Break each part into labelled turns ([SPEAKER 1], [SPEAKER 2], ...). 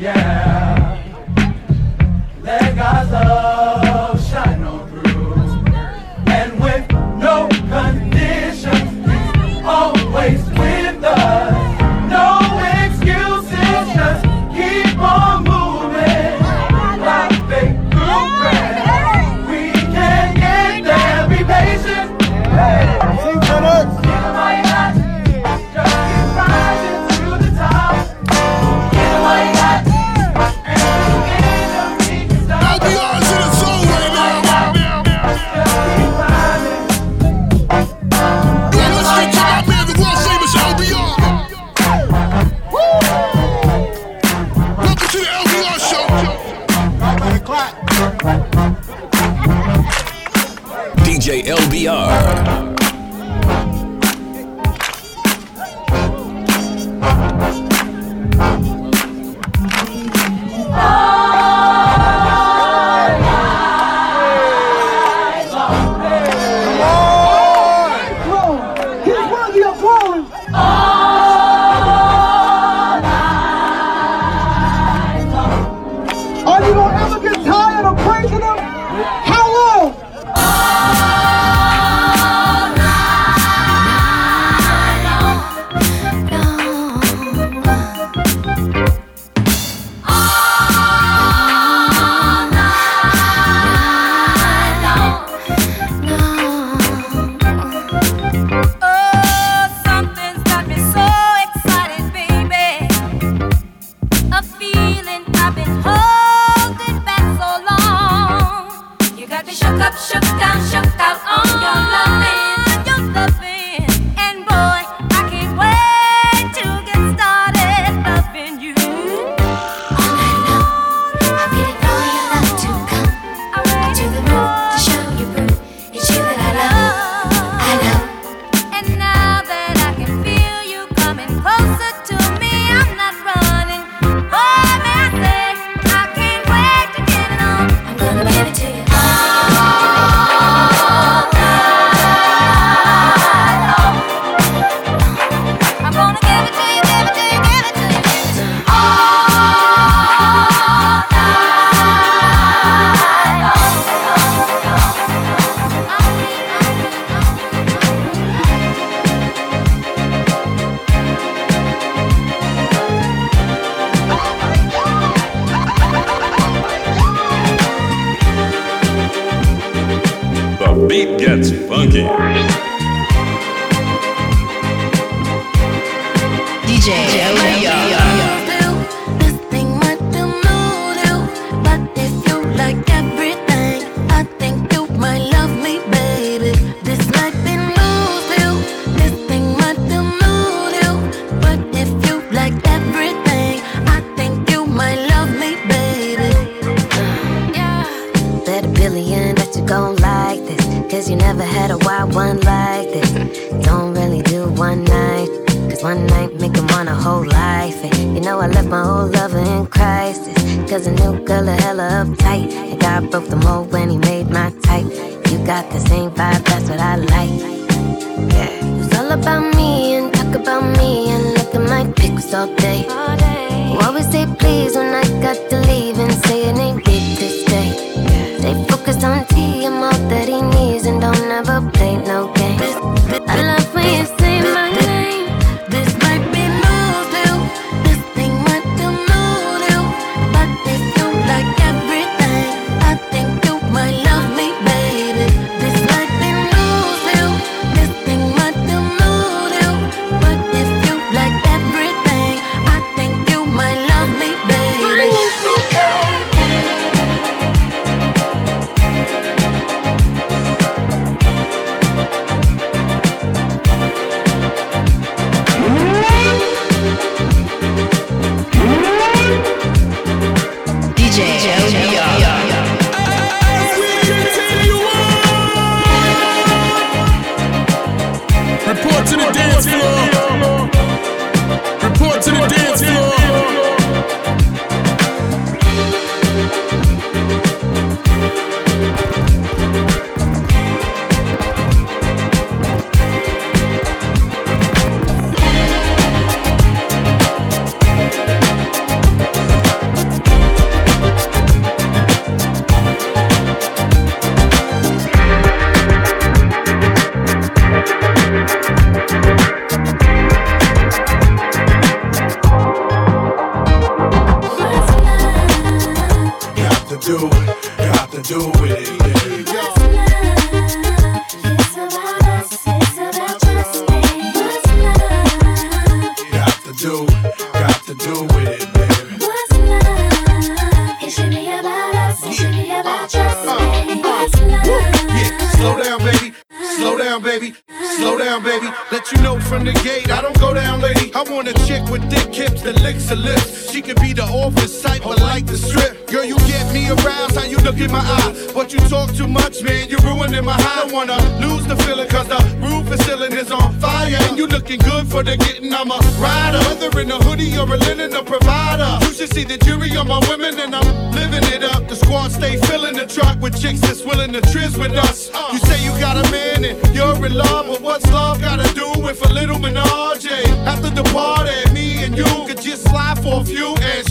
[SPEAKER 1] yeah. we are.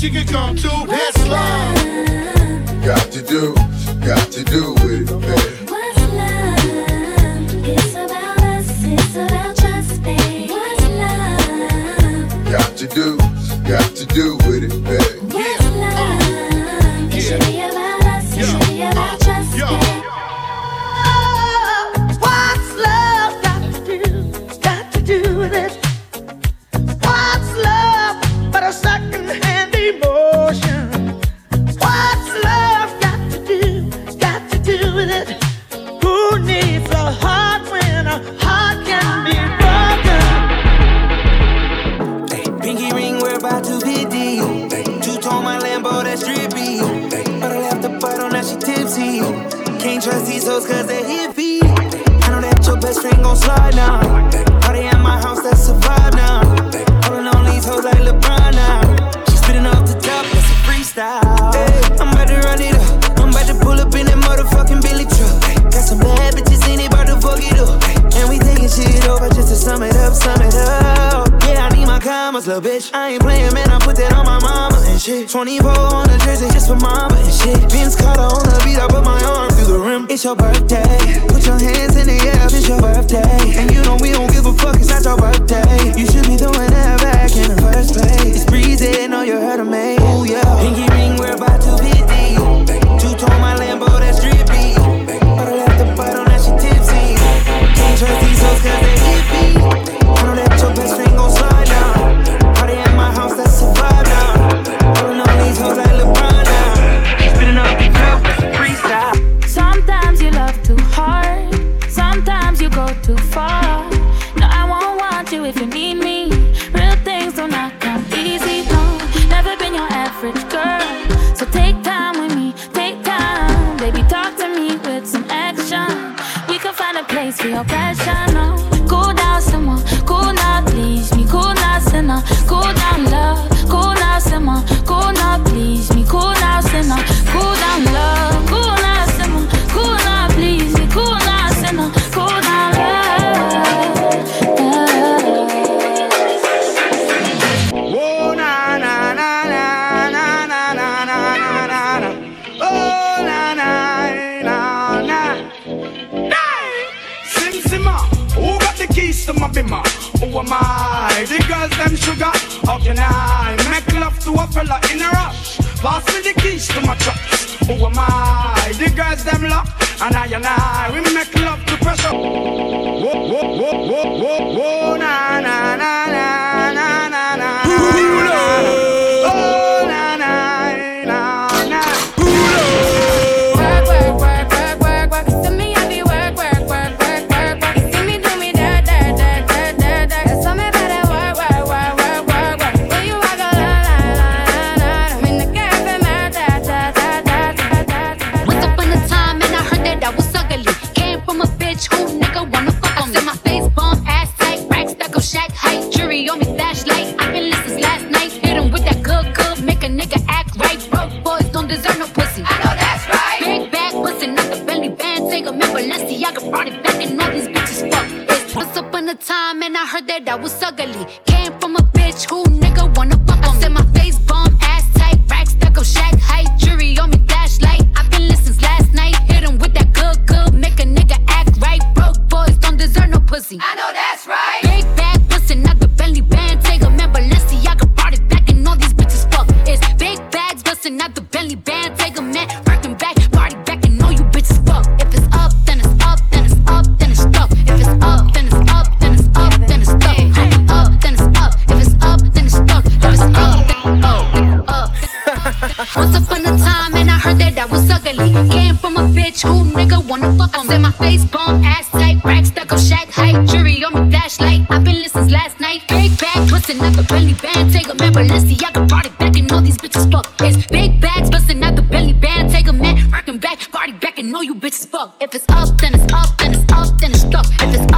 [SPEAKER 1] She
[SPEAKER 2] could come
[SPEAKER 3] too. busting out the belly band. Take a man, Balenciaga brought it back, and all these bitches fuck. It's big bags busting out the belly band. Take a man, rocking back, party back, and all you bitches fuck. If it's up, then it's up, then it's up, then it's up. If it's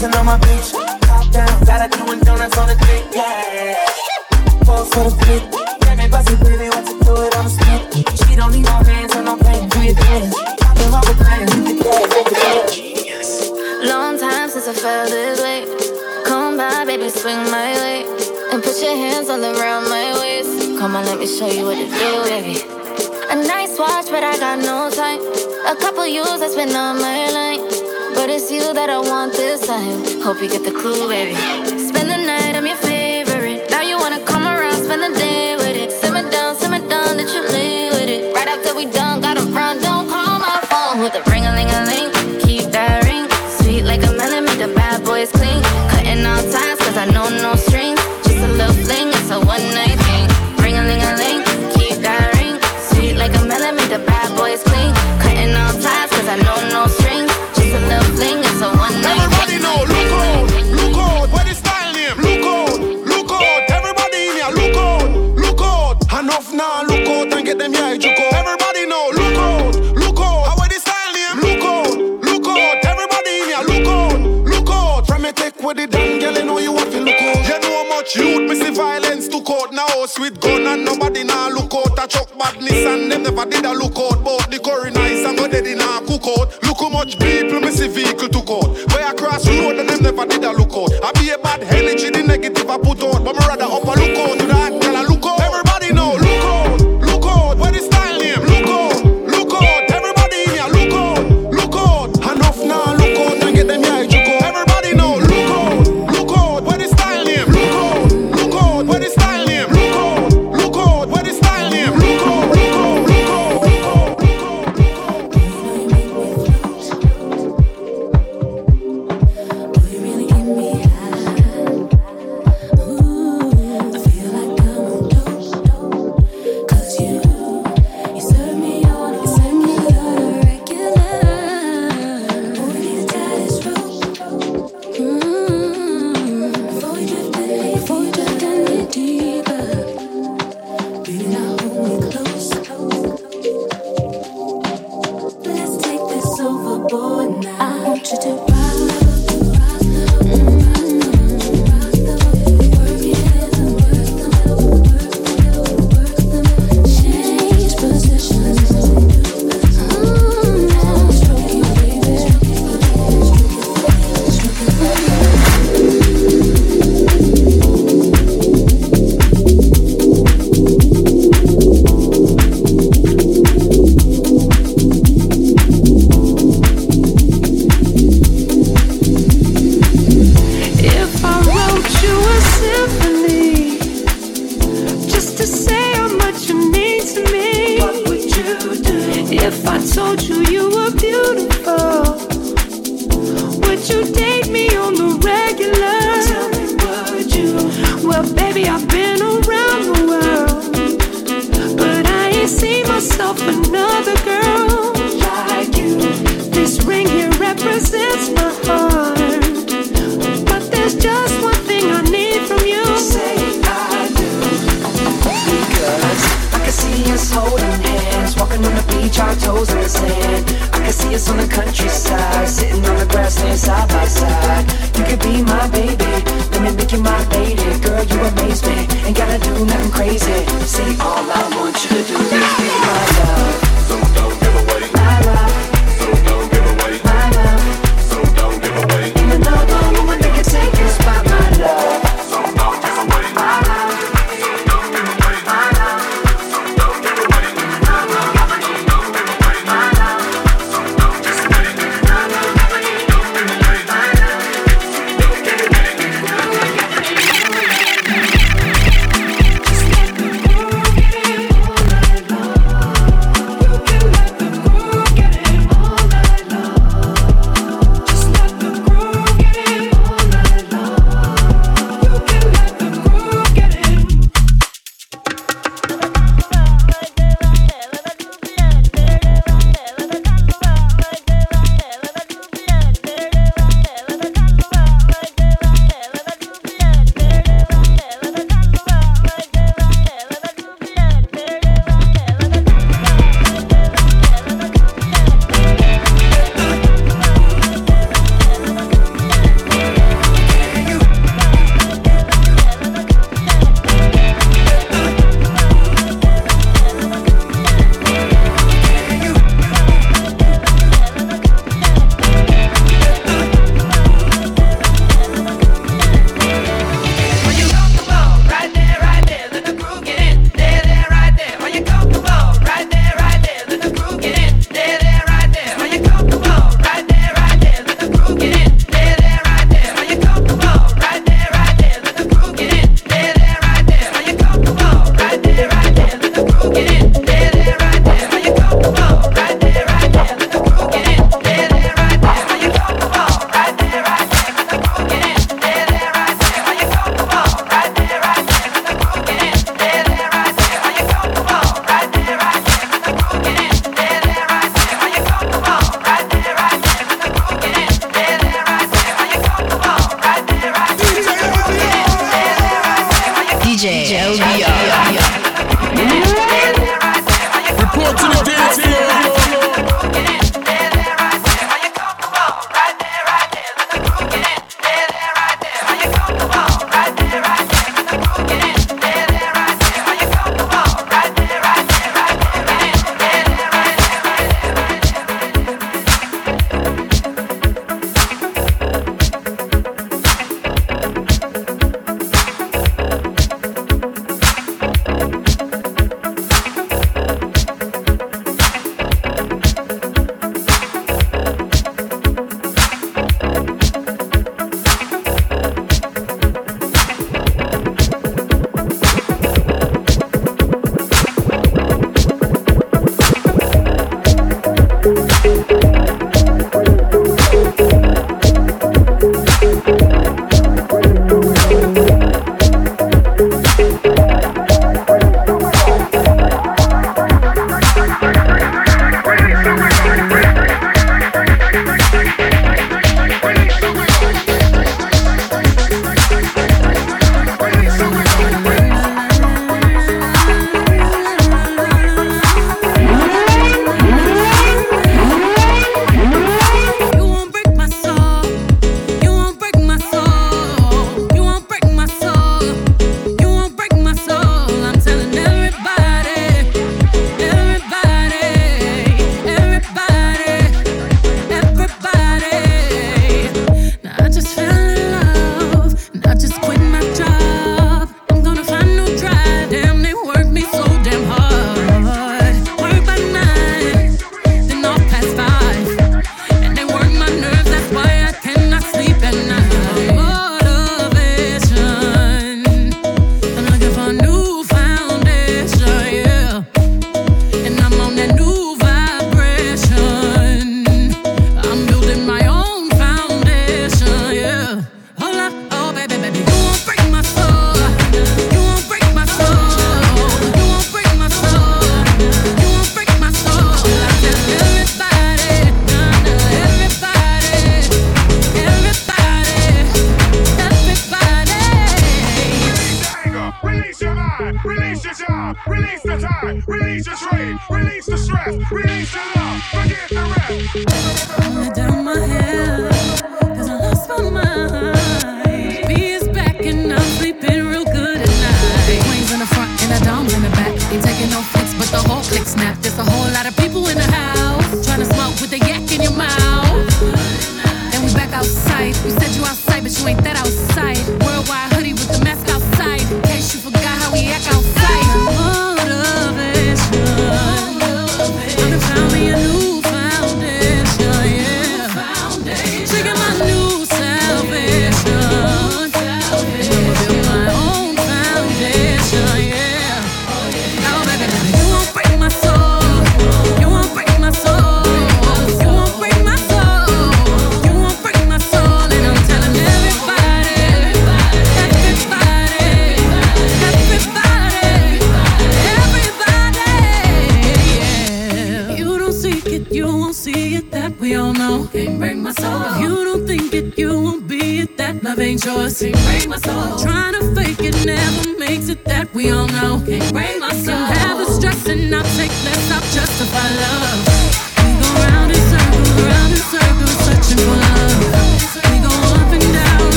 [SPEAKER 4] dancing on
[SPEAKER 5] my
[SPEAKER 2] beach. Top down, gotta doing donuts on the street. Yeah. Pose for the flip. Baby, bust it, baby, want to do it on the street? She don't need no hands on no pain. Do your dance. Popping off the plans, hit the gas.
[SPEAKER 5] Long time since I felt this way. Come by, baby, swing my way. And put your hands all around my waist. Come on, let me show you what to do, baby. A nice watch, but I got no time. A couple years I spent on my line. But it's you that I want this time. Hope you get the clue, baby. Spend the night, I'm your favorite. Now you wanna come around, spend the day.
[SPEAKER 6] house with gun and nobody now look out. I chuck badness and them never did a look out. But the curry nice and go dead in a cook out. Look how much people miss a vehicle took out. Way across road and them never did a look out. I be a bad energy, the negative I put out. But me rather up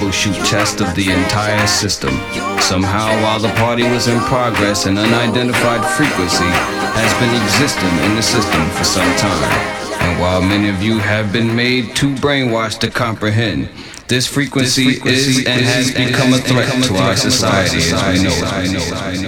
[SPEAKER 7] troubleshoot test of the entire system. Somehow, while the party was in progress, an unidentified frequency has been existing in the system for some time. And while many of you have been made too brainwashed to comprehend, this frequency, this frequency is, and has is, become, a, threat
[SPEAKER 2] become a threat to
[SPEAKER 8] our society, society as we know it.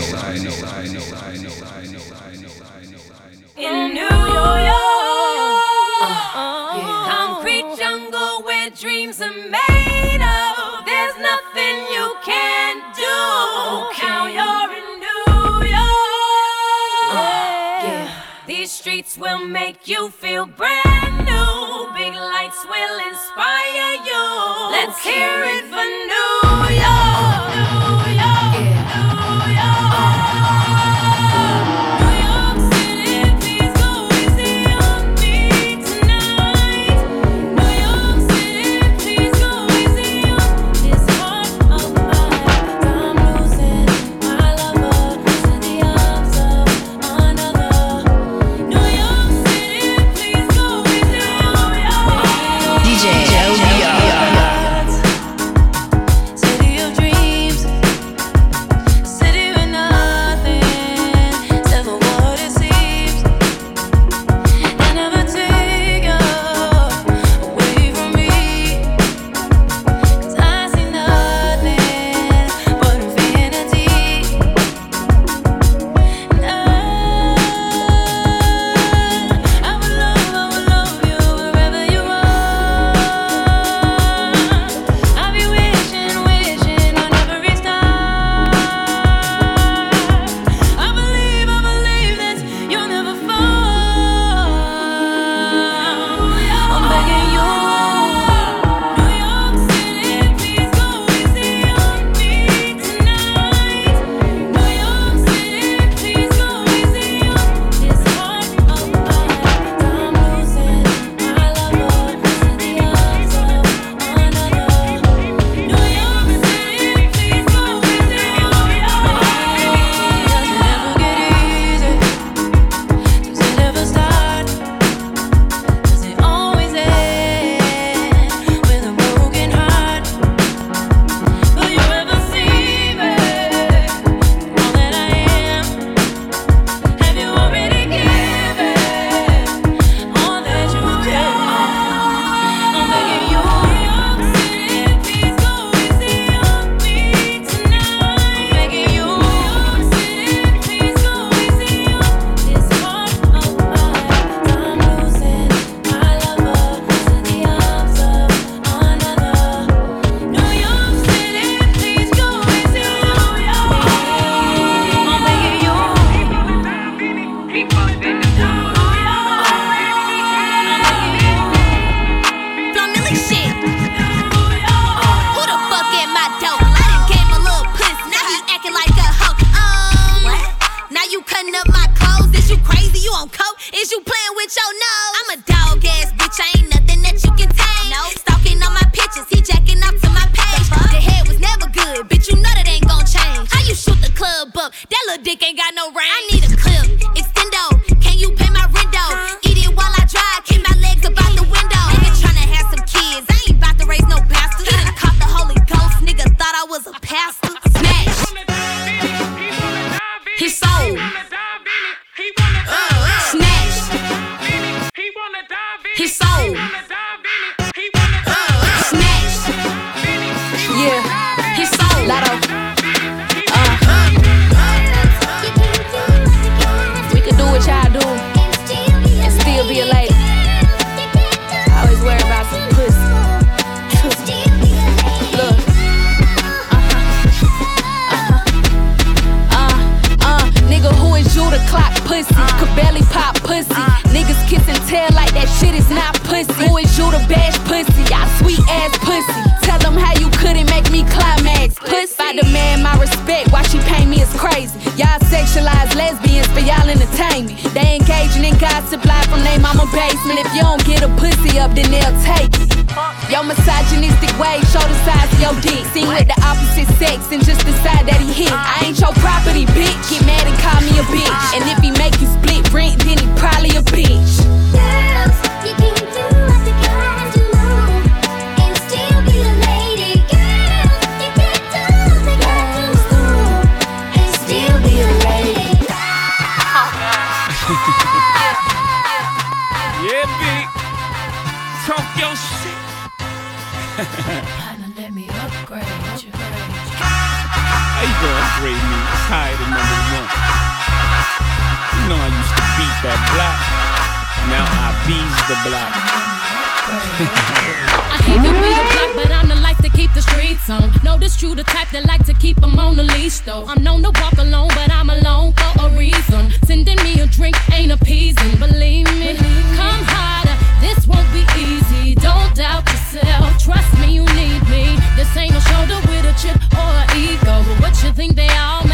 [SPEAKER 8] lesbians for y'all entertainment. They engaging in gossip live from their mama basement. If you don't get a pussy up, then they'll take it. Your misogynistic ways show the size of your dick. Seen with the opposite sex and just decide that he hit. I ain't your property, bitch. Get mad and call me a bitch. And if he make you split rent, then he probably a bitch. Let me upgrade you.
[SPEAKER 9] How you gonna upgrade me? Tired of number one. You know I used to beat that block. Now I bees the block.
[SPEAKER 8] I hate to be the block, but I'm the life to keep the streets on. Know this true, the type that like to keep them on the leash, though. I'm known to walk alone, but I'm alone for a reason. Sending me a drink ain't appeasing, believe me. Come harder, this won't be easy. Don't doubt yourself, trust me, you need me. This ain't a shoulder with a chip or an ego. But what you think they all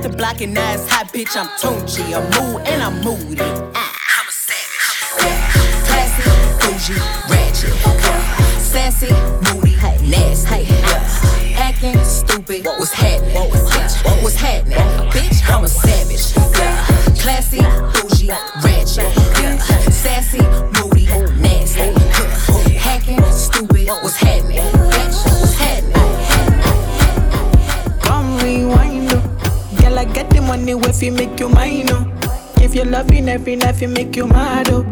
[SPEAKER 10] Bled the block and now it's hot, bitch, I'm Tunchi. I'm mood and I'm moody. Ah, I'm a savage. Classy, bougie, ratchet. Sassy, moody, nasty. Acting stupid, what's
[SPEAKER 11] every night, you make you mad, oh.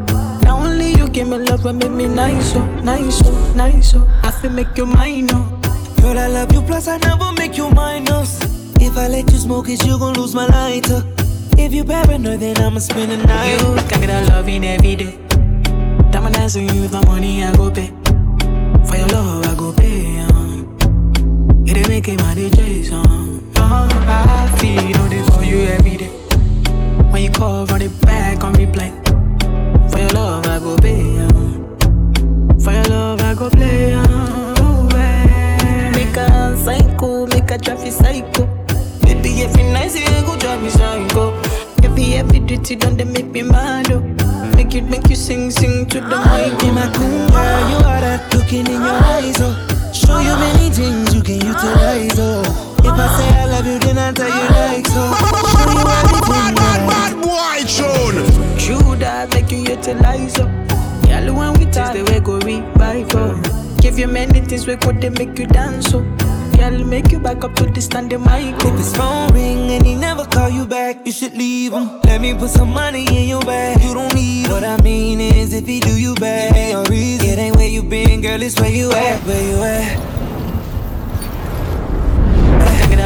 [SPEAKER 11] Now only you give me love and make me nice, oh, nice, oh, nice, oh. I feel make you mine, oh.
[SPEAKER 1] Girl, I love you, plus I never make you minus. If I let you smoke it, you gon' lose my lighter. If you paranoid, then I'ma spend the night.
[SPEAKER 11] You got me that loving every day. Diamond dancing you the money I go pay. For your love I go pay. Um. It ain't making my DJs um. Oh, I feel it for you every day. Call, run it back on replay. For your love I go pay. Um. For your love I go play. Um. Make a psycho, make a traffic psycho. Baby, every night you go drive me psycho. Every every duty done they make me mad. Oh. Make it make you sing sing to the mic.
[SPEAKER 1] Be my queen, girl, you are that looking in your eyes, oh. Show you many things you can utilize, oh. If I say I love you, then I tell you like so. Show you everything that I
[SPEAKER 12] boy tune.
[SPEAKER 11] True that make you utilize up. Girl, when we touch the way go revive up. Give you many things we could they make you dance up. Girl, make you back up to the standing mic.
[SPEAKER 1] If his phone ring and he never call you back, you should leave him. Let me put some money in your bag. You don't need him. What I mean is, if he do you bad, give me a reason. It ain't where you been, girl, it's where you at. Where you at?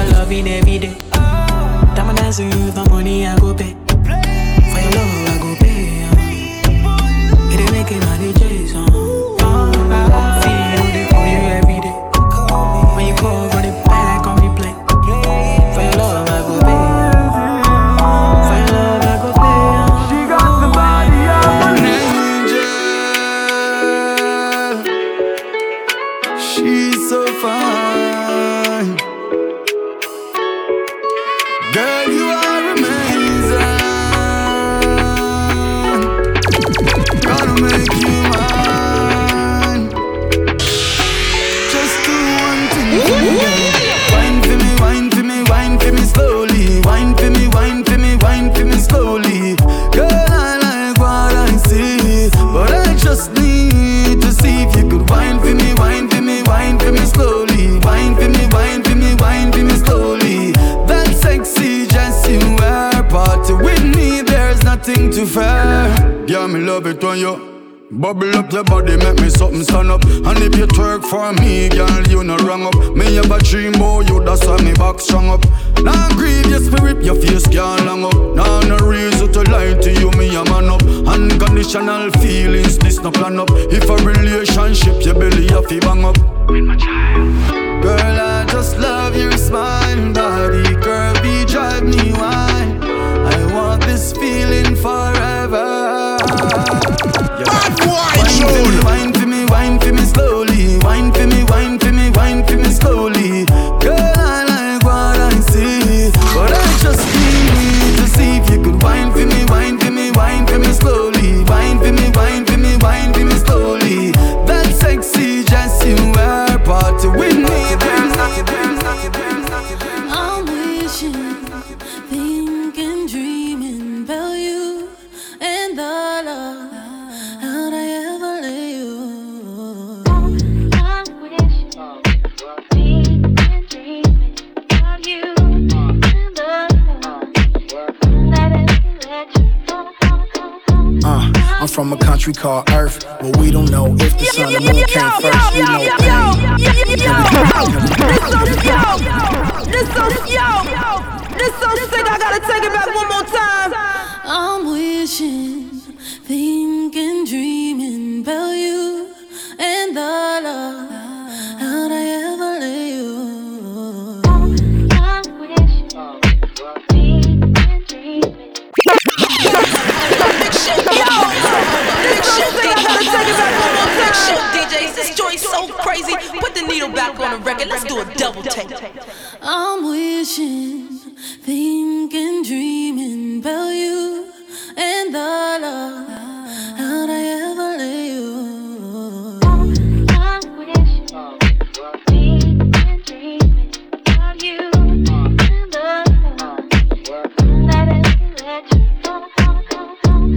[SPEAKER 11] That loving every day. Diamond dancing you the money I go pay. For your love I go pay. Um. It ain't making my DJs love
[SPEAKER 13] it when you Bubble up your body, make me something stand up. And if you twerk for me, girl, you no wrong up. Me have a dream, boy, you that's why me back strong up. Now grieve your spirit, your face can't long up. Now no reason to lie to you, me a man up. Unconditional feelings, this no plan up. If a relationship, your belly a fi bang up. With my child. Girl, I just love your smile, body, curvy, drive me wild. I want this feeling forever. Bad boy. Wine for me, wine for me slowly. Wine for me, wine for me, wine for me slowly.
[SPEAKER 14] A country called Earth, but we don't know if the sun and moon came first. We know
[SPEAKER 15] This so yo, this so sick. I gotta take it back one more time.
[SPEAKER 8] I'm wishing, thinking, dreaming about you
[SPEAKER 16] Let's do a double take.
[SPEAKER 8] I'm wishing, thinking, dreaming about you and the love. How'd I ever lay you?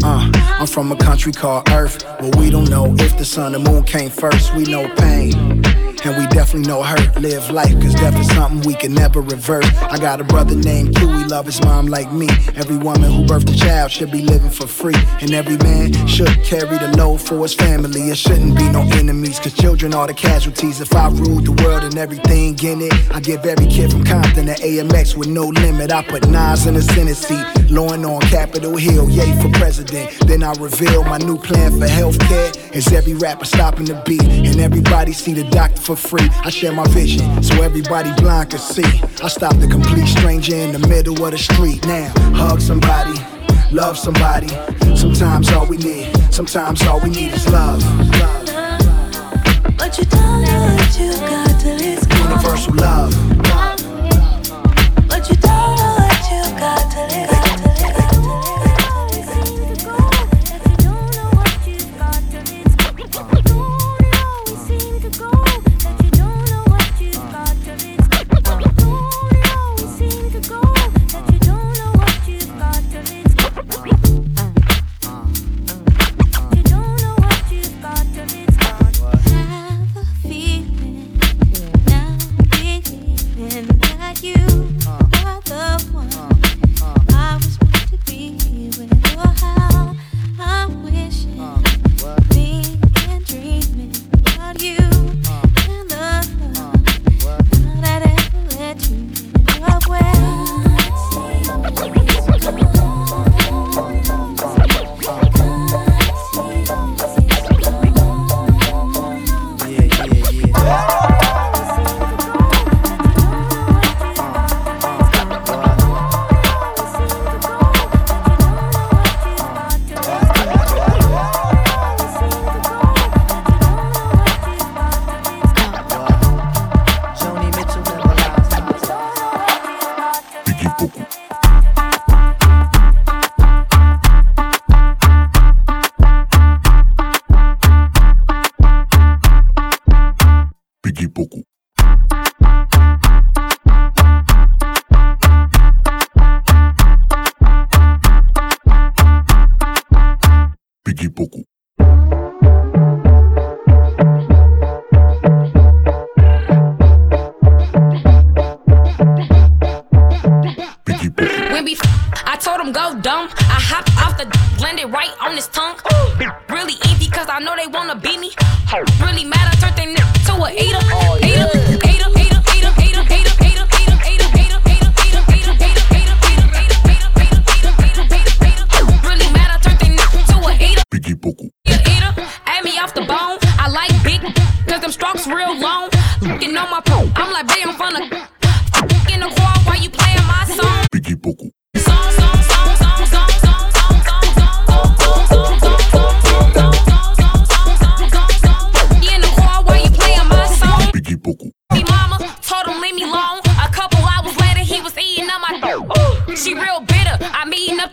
[SPEAKER 14] Uh, I'm from a country called Earth, but we don't the moon came first. We know pain. And we definitely know hurt. Live life, cause death is something we can never revert. I got a brother named Q, he love his mom like me. Every woman who birthed a child should be living for free. And every man should carry the load for his family. It shouldn't be no enemies, cause children are the casualties. If I ruled the world and everything in it, I give every kid from Compton to AMX with no limit. I put Nas in the Senate seat, Lauryn on Capitol Hill, yay for president. Then I reveal my new plan for healthcare. Is every rapper stopping the beat, and everybody see the doctor for free. I share my vision so everybody blind can see. I stop the complete stranger in the middle of the street. Now, hug somebody, love somebody. Sometimes all we need, sometimes all we need is love.
[SPEAKER 8] But you don't know what you got till it's gone.
[SPEAKER 14] Universal love.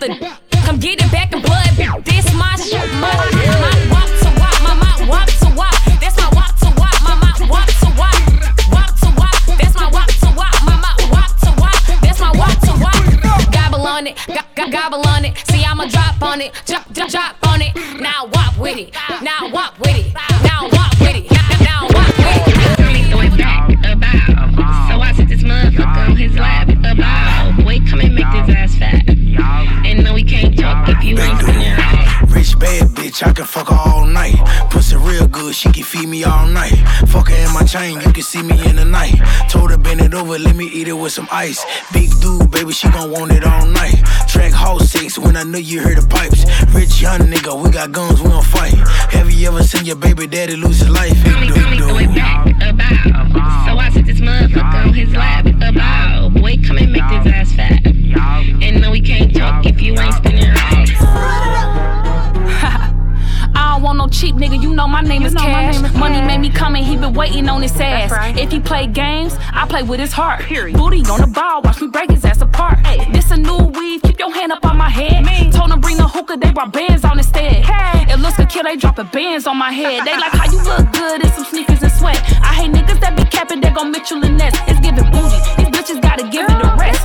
[SPEAKER 17] nothing. Chain, you can see me in the night. Told her bend it over, let me eat it with some ice. Big dude, baby, she gon' want it all night. Track house six when I knew you heard the pipes. Rich young nigga, we got guns, we gon' fight. Have you ever seen your baby daddy lose his life? Big dude,
[SPEAKER 18] back about. So I sit this motherfucker on his lap.
[SPEAKER 19] I don't want no cheap nigga, you know my name is Cash. Money made me come and he been waiting on his ass. If he play games, I play with his heart. Booty on the ball, watch me break his ass apart. This a new weave, keep your hand up on my head. Told him bring the hookah, they brought bands on instead. It looks good, kill, they dropping bands on my head. They like how you look good in some sneakers and sweat. I hate niggas that be capping, they gon' Mitchell and Ness. It's giving booty, these bitches gotta give it a rest.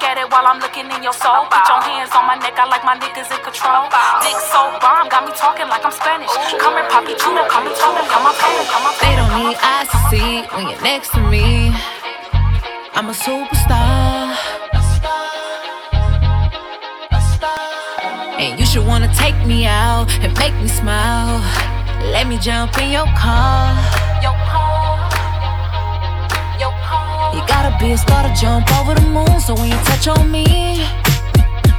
[SPEAKER 19] Look at it while I'm looking in your soul. Put your hands on my neck, I like my niggas in control. Dick so bomb, got me talking like I'm Spanish. Come here, Poppy Chulo, come and talk, come on, come on, come on.
[SPEAKER 15] They don't need eyes to see when you're next to me. I'm a superstar. And you should wanna take me out and make me smile. Let me jump in your car. Your car. You gotta be a star to jump over the moon. So when you touch on me,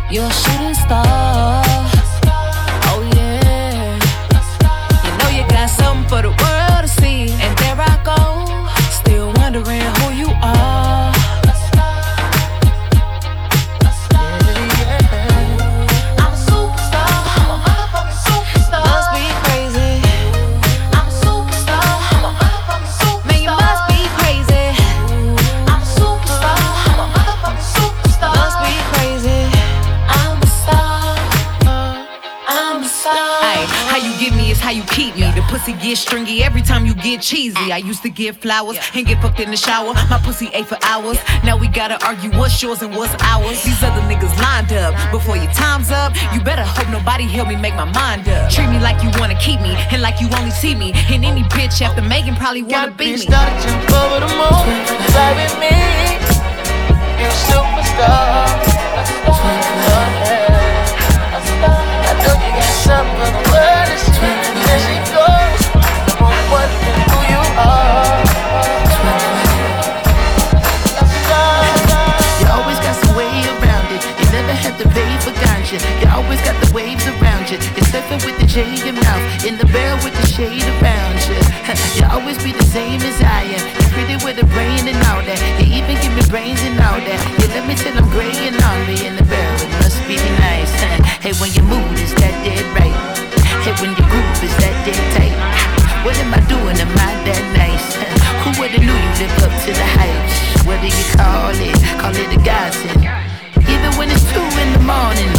[SPEAKER 15] you're a shooting star. Oh yeah. You know you got something for the world to see. And there I go, still wondering who you are.
[SPEAKER 10] Is how you keep me. The pussy gets stringy every time you get cheesy. I used to give flowers and get fucked in the shower. My pussy ate for hours. Now we gotta argue what's yours and what's ours. These other niggas lined up. Before your time's up, you better hope nobody help me make my mind up. Treat me like you wanna keep me and like you only see me. And any bitch after Megan probably wanna beat me.
[SPEAKER 20] Started jump over the moon, fly with me. You superstar. I know you got something
[SPEAKER 21] ganja. You always got the waves around you. You're surfing with the J in your mouth. In the barrel with the shade around you. You always be the same as I am. You're pretty with a brain and all that. You even give me brains and all that. You let me till I'm gray and on me in the barrel. It must be nice. Hey, when you move, is that dead right? Hey, when you groove, is that dead tight? What am I doing? Am I that nice? Who would've knew you live up to the hype? What do you call it? Call it a godsend. Even when it's two in the morning,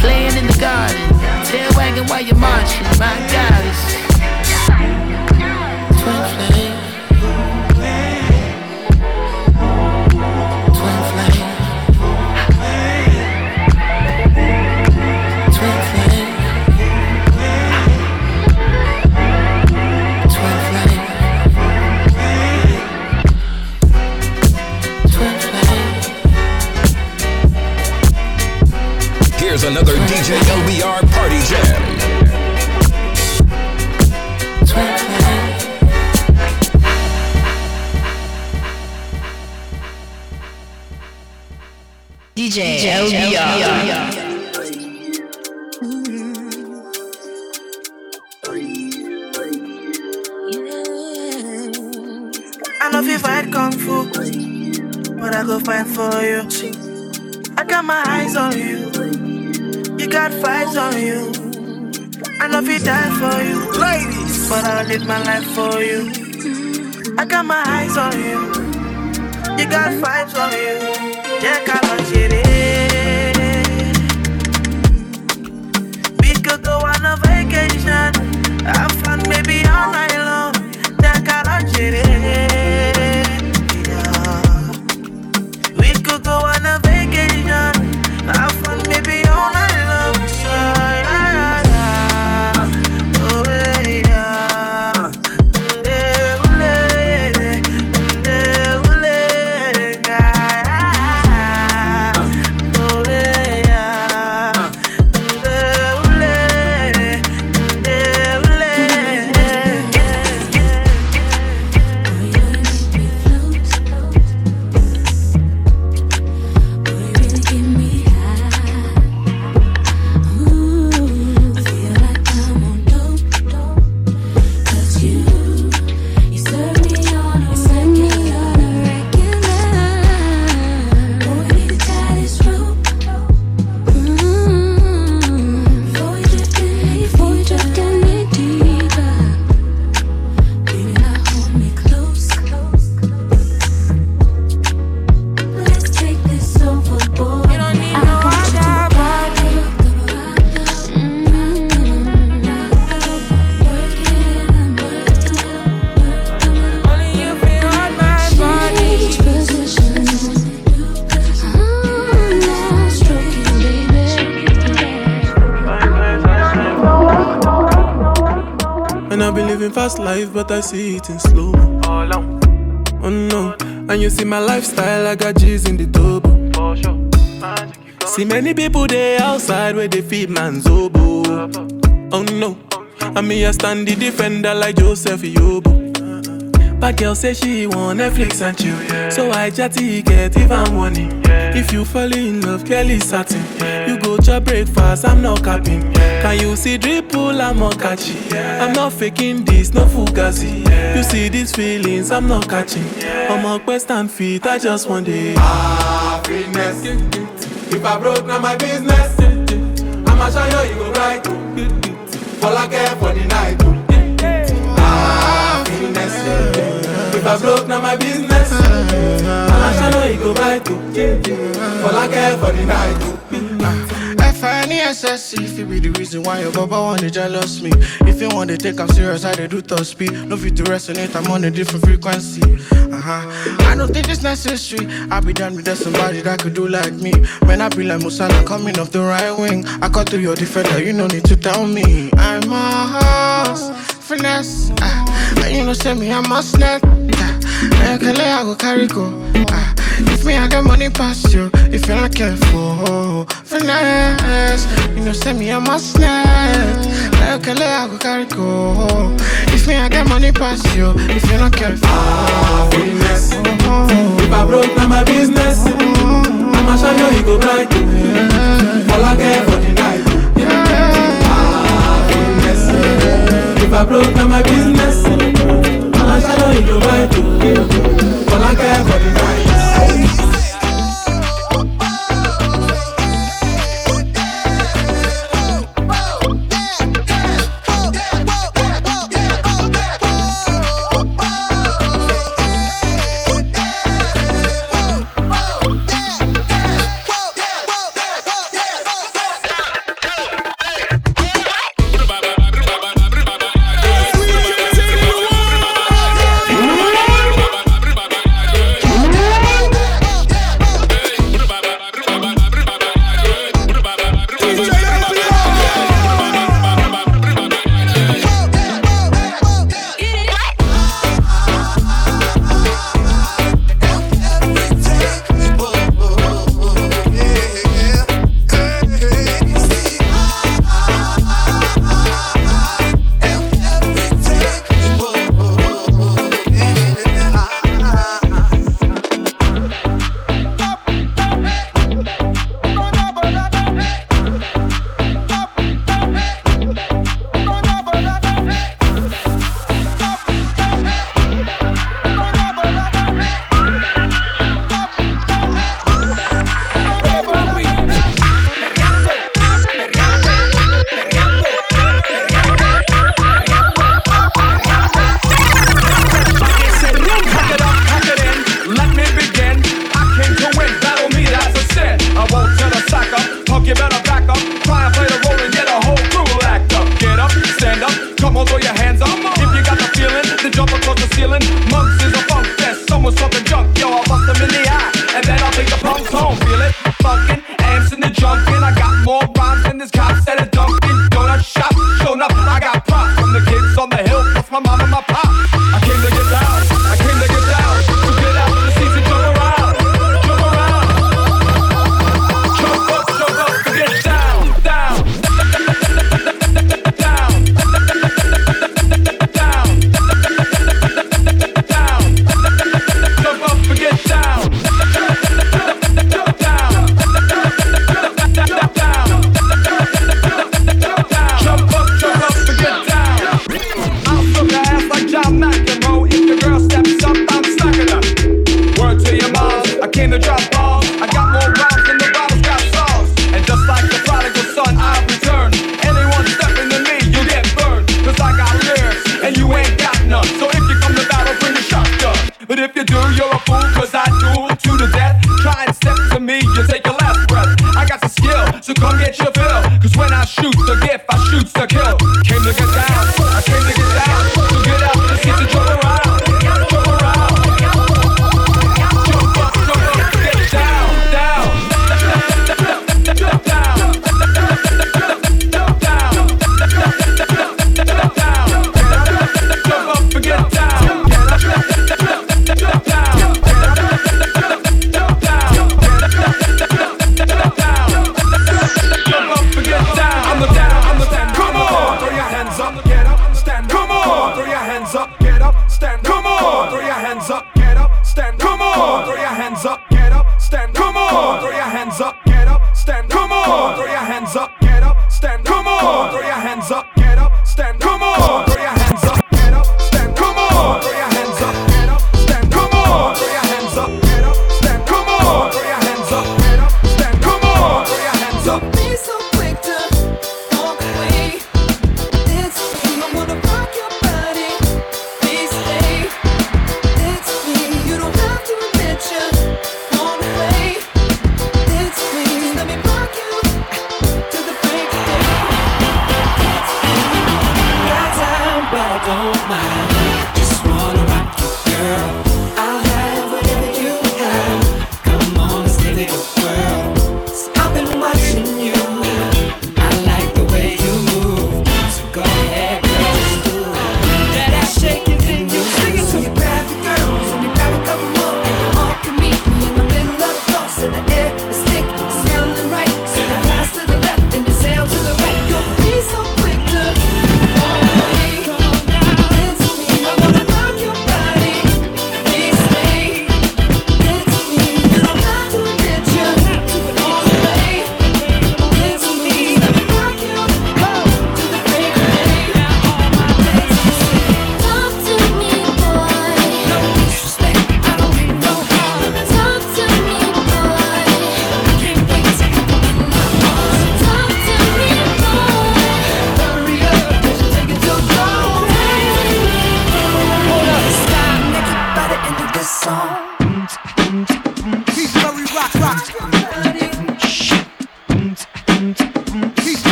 [SPEAKER 21] playing in the garden, tail wagging while you're marching. My God, it's twin flame.
[SPEAKER 22] Another DJ LBR Party Jam.
[SPEAKER 23] DJ, LBR.
[SPEAKER 20] I know if fight kung fu, but I go fight for you. I got my eyes on you, you got vibes on you. I know if you die for you, ladies, but I'll live my life for you. I got my eyes on you, you got vibes on you. Yeah, Carlos, We could go on a vacation, have fun maybe all night
[SPEAKER 24] my lifestyle, I got G's in the double. See many people there outside where they feed man's oboe. Oh no, I me I stand the defender like Joseph Yobo. But girl say she want Netflix and chill, so I chatty get even money. If you fall in love, Kelly satin. You to breakfast, I'm not capping. Can you see dripple, I'm not catchy. I'm not faking this, no fugazi. You see these feelings, I'm not catching. I'm a quest and feet, I just want it.
[SPEAKER 25] Happiness. If I broke, now my business. I'ma show you, you go right. All I care for the night. Happiness. If I broke, now my business. I'ma show you, you go right. All I care for the night.
[SPEAKER 20] F-I-N-E-S-S-E If it be the reason why your baba wanna jealous me. If you want to take I'm serious, I dey do top speed. No fit to resonate, I'm on a different frequency. Uh-huh. I don't think it's necessary. I be done with that somebody that could do like me. When I be like Musala coming off the right wing. I cut through your defender, you no need to tell me. I'm a horse, finesse uh, And you know say me, I'm a snack uh, I go carry go. Uh, If me, I got money past you If you're not careful, finesse You know say me, a snack Kele, I go carry go If me, I got money past you If you're not
[SPEAKER 25] Happiness. If I broke, now my business. I'ma show you, you go bright. All I care for the night. Happiness. If I broke, now my business. I'ma show you, you go bright.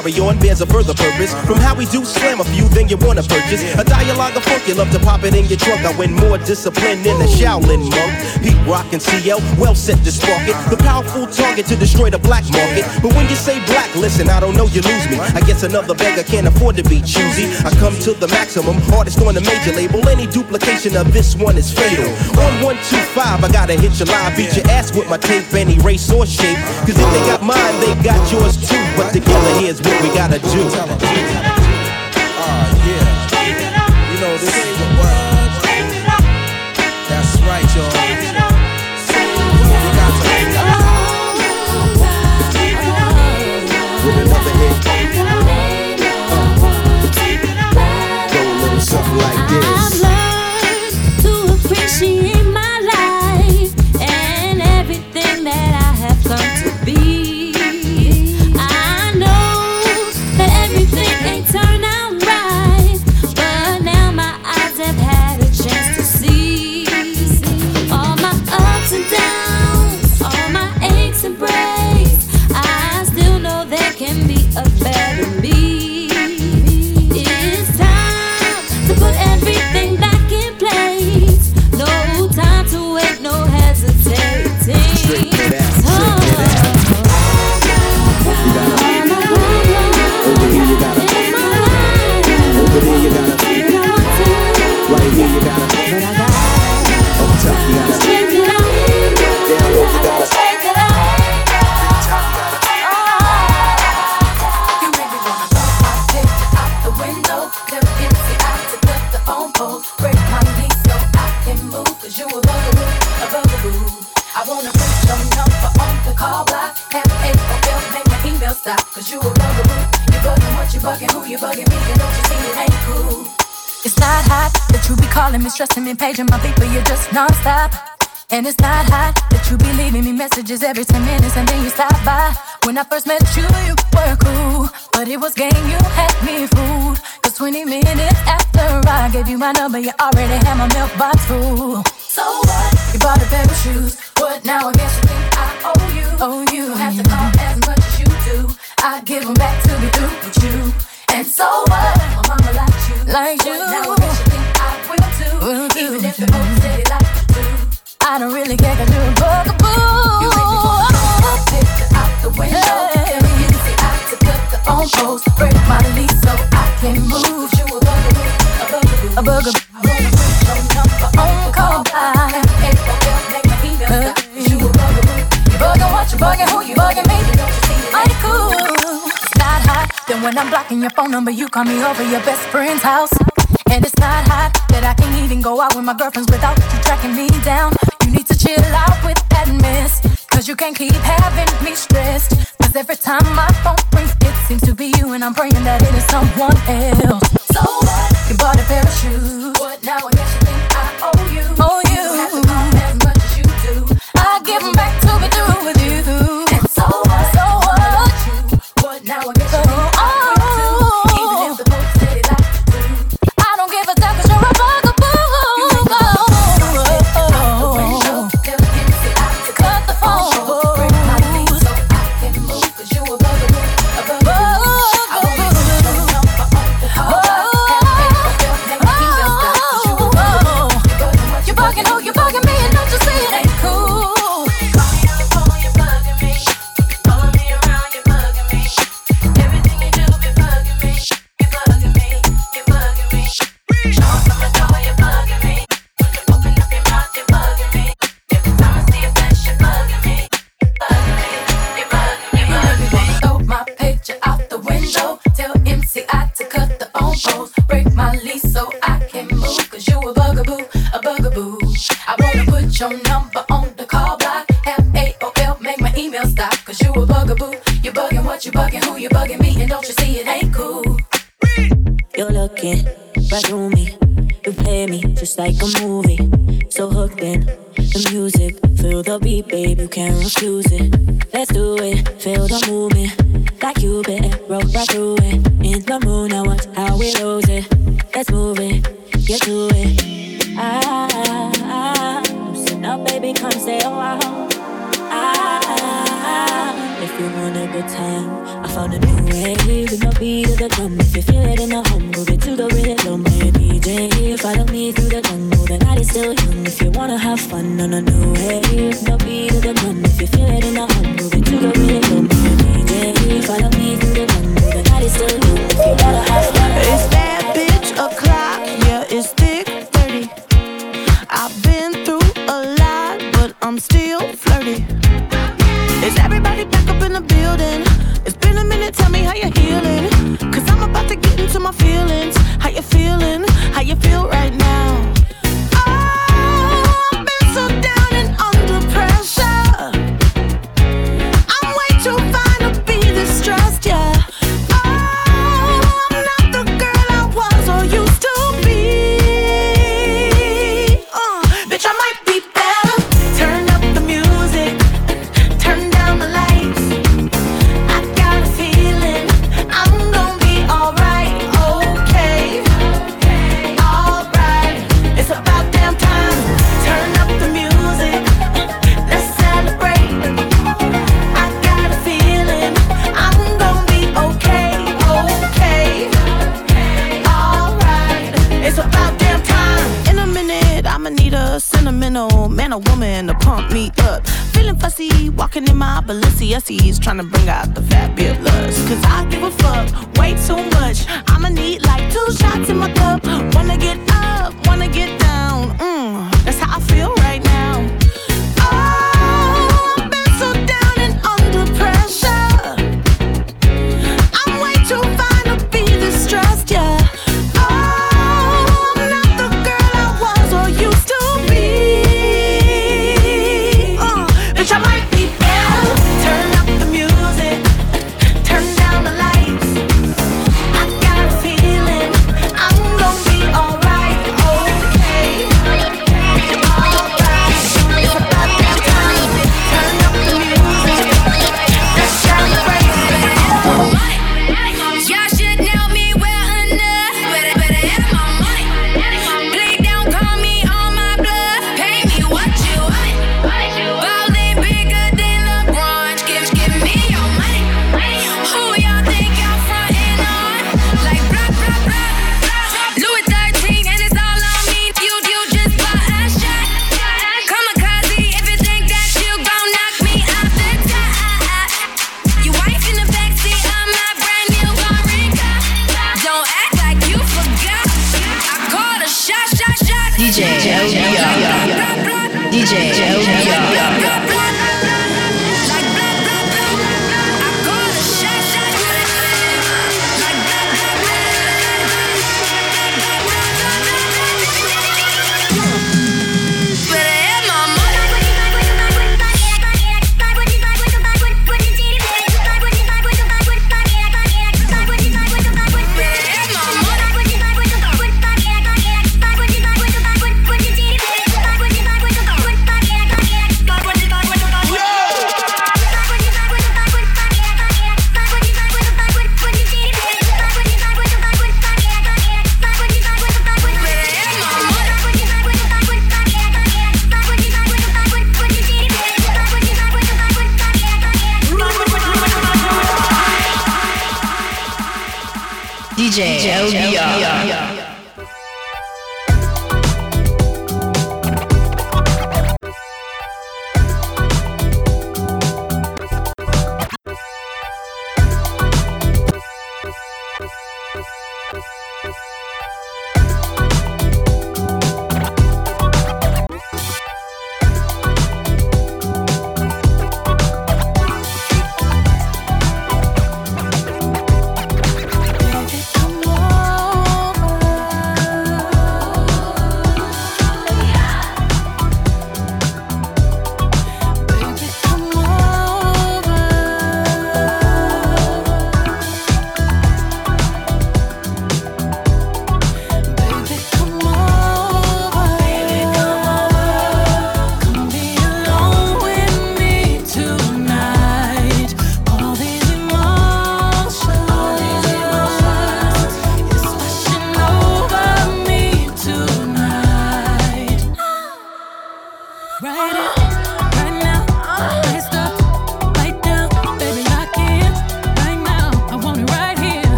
[SPEAKER 26] carry on, bears a further purpose. From how we do slam a few, then you wanna purchase. A dialogue of funk, you love to pop it in your trunk. I win more discipline than a Shaolin monk rockin' CL, well set to spark it. The powerful target to destroy the black market. But when you say black, listen, I don't know, you lose me. I guess another beggar can't afford to be choosy. I come to the maximum, artist on the major label. Any duplication of this one is fatal. On one, two, five, I gotta hit your live, beat your ass with my tape, any race or shape. Cause if they got mine, they got yours too. But together, here's what we gotta
[SPEAKER 27] do.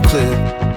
[SPEAKER 28] clip.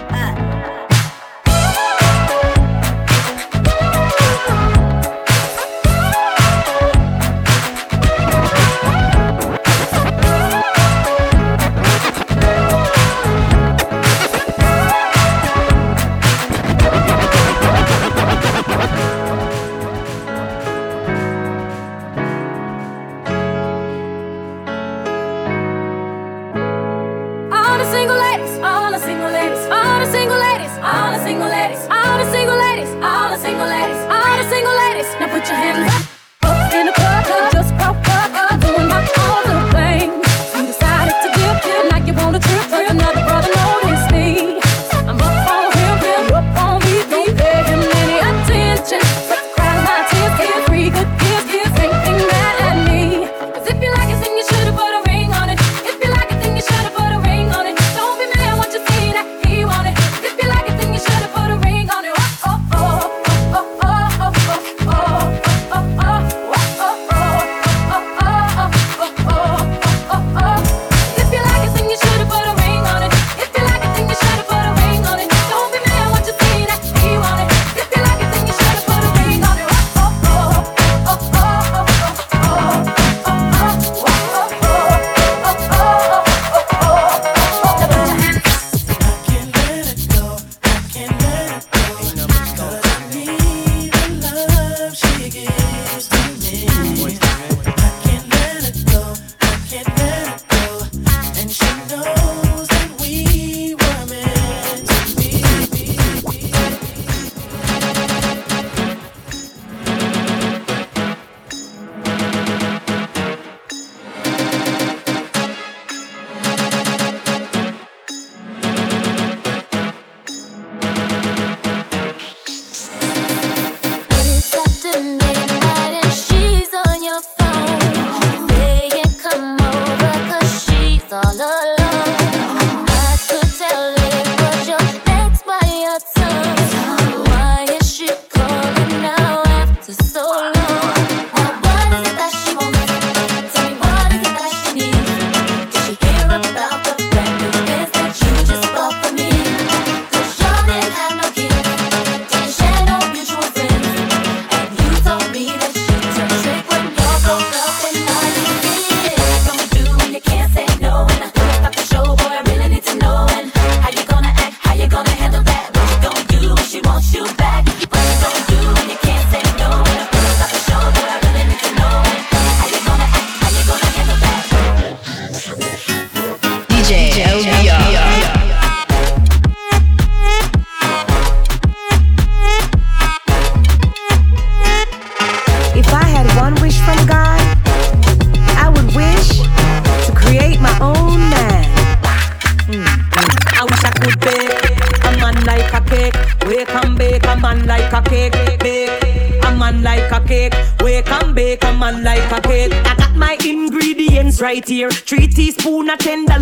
[SPEAKER 28] Bye.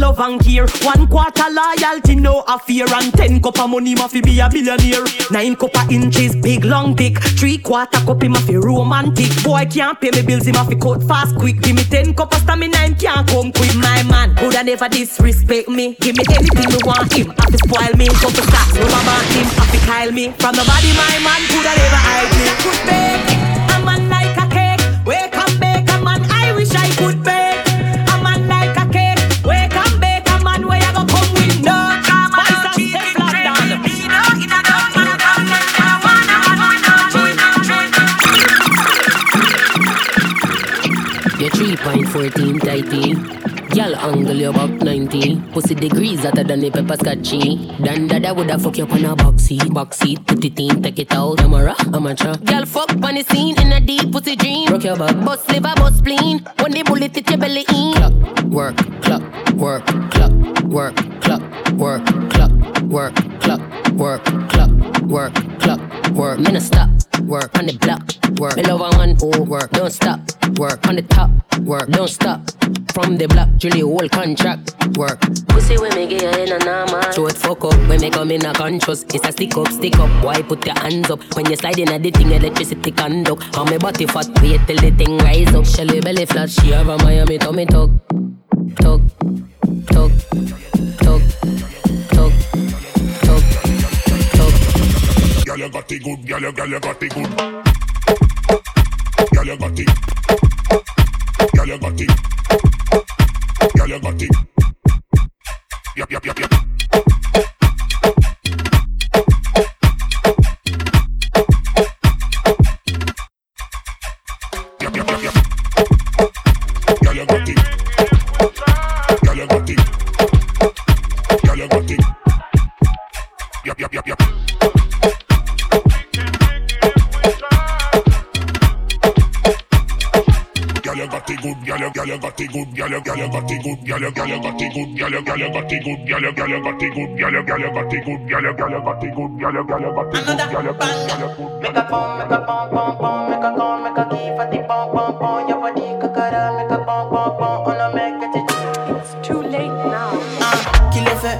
[SPEAKER 28] love and care. One quarter loyalty, no affair. And ten cup of money, ma fi be a billionaire. Nine cup of inches, big long dick. Three quarter cup, him a fi romantic. Boy can't pay me bills, he a fi cut fast quick. Give me ten cup of stamina, him can't come quick. My man would have never disrespect me. Give me anything you want, him have to spoil me. Couple stacks, no mama, him have to kyle me. From the body, my man could have never hide me. Could bake a man like a cake. Wake up, bake a man, I wish I could bake.
[SPEAKER 29] 14 tighty. Y'all angle your about 19. Pussy degrees hotter than the pepper scotchy. Dan dada woulda fuck you up on a box seat. Box seat, put it in, take it out. Camera, amateur. Y'all fuck on the scene in a deep pussy dream. Rock your butt. Bust liver, bust spleen. When the bullet hit your belly in. Clock, work, clock, work, clock, work, clock, work, clock, work, clock, work, clock, work, clock work. Me no stop, work on the block, work. Me love a one, oh, work, don't stop, work on the top, work, don't stop. From the block, Julie whole contract, work. Pussy when me get in a normal. Throw it fuck up when me come in a conscious. It's a stick up, stick up. Why put your hands up when you slide in a the thing electricity conduct? On me body fat, wait till the thing rise up. Shelly belly flat, she have a Miami tummy tuck, tuck, tuck, tuck,
[SPEAKER 1] Girl, you got it good. Girl, you, girl, you got it good. Girl, you got it. Girl, you got it. Girl, you got it. Yep, yep, yep, yep. You got good. Got good. Got good. Got good. Got good. Got good. Got good. Got good. Got good.
[SPEAKER 30] Make a make a make a make a. Your body make a. It's too late now.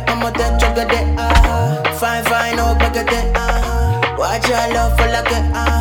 [SPEAKER 30] I'm a dead ah. Fine, fine, oh, back de ah. Watch your love for like it ah.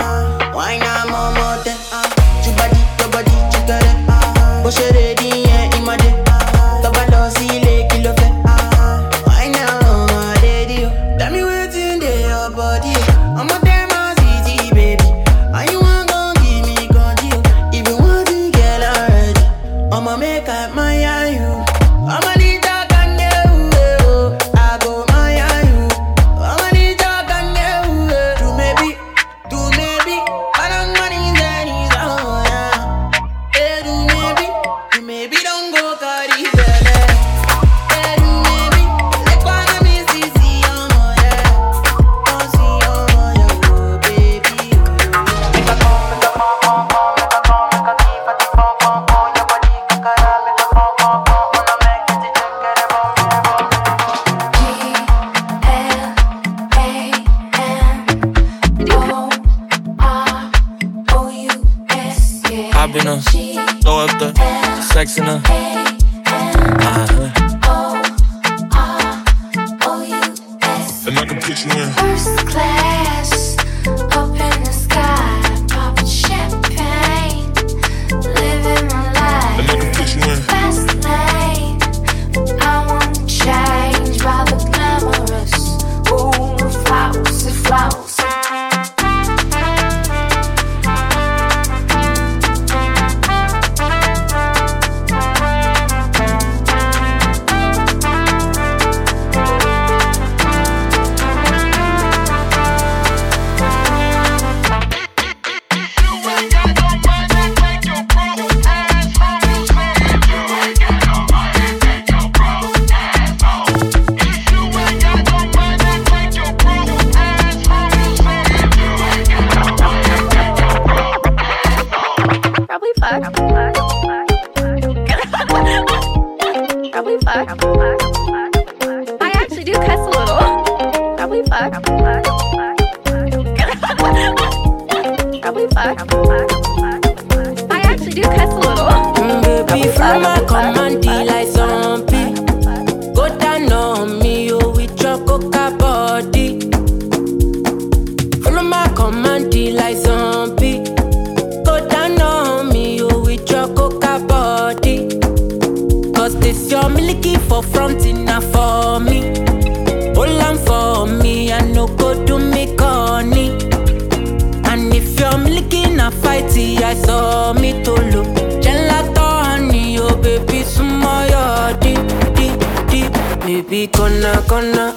[SPEAKER 29] Saw me to look. Gelato honey, oh baby, sumo yo di di di. Baby, gonna.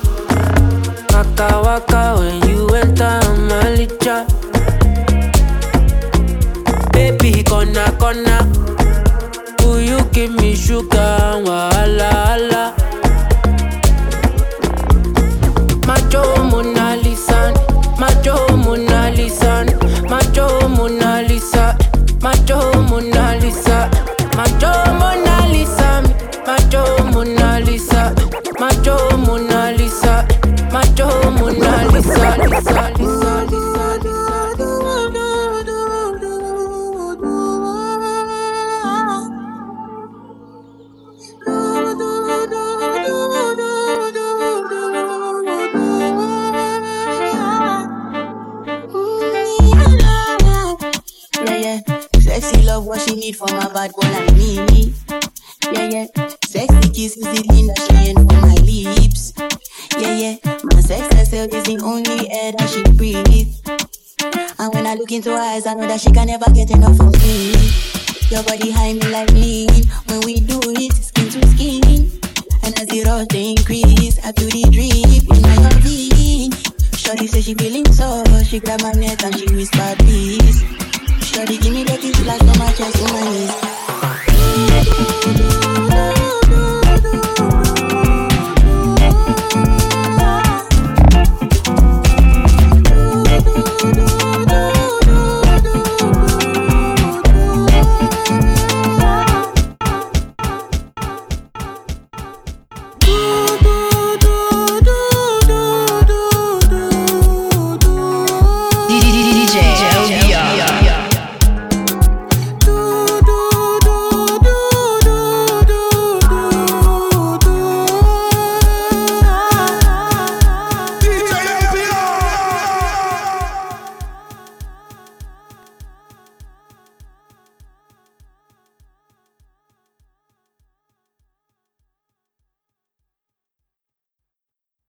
[SPEAKER 29] Waka waka when you enter my licha. Baby, gonna gonna.
[SPEAKER 8] Will you give me sugar? Wahala, hala.
[SPEAKER 31] Need from a bad boy like me. Yeah, yeah. Sexy kisses the that she ain't for my lips. Yeah, yeah. My sex herself is the only air that she breathes. And when I look into her eyes, I know that she can never get enough of me. Your body high me like lean. When we do it, skin to skin. And as the rush they increase, I feel the drip in my body. Shorty say she feeling so, she grab my neck and she whisper please.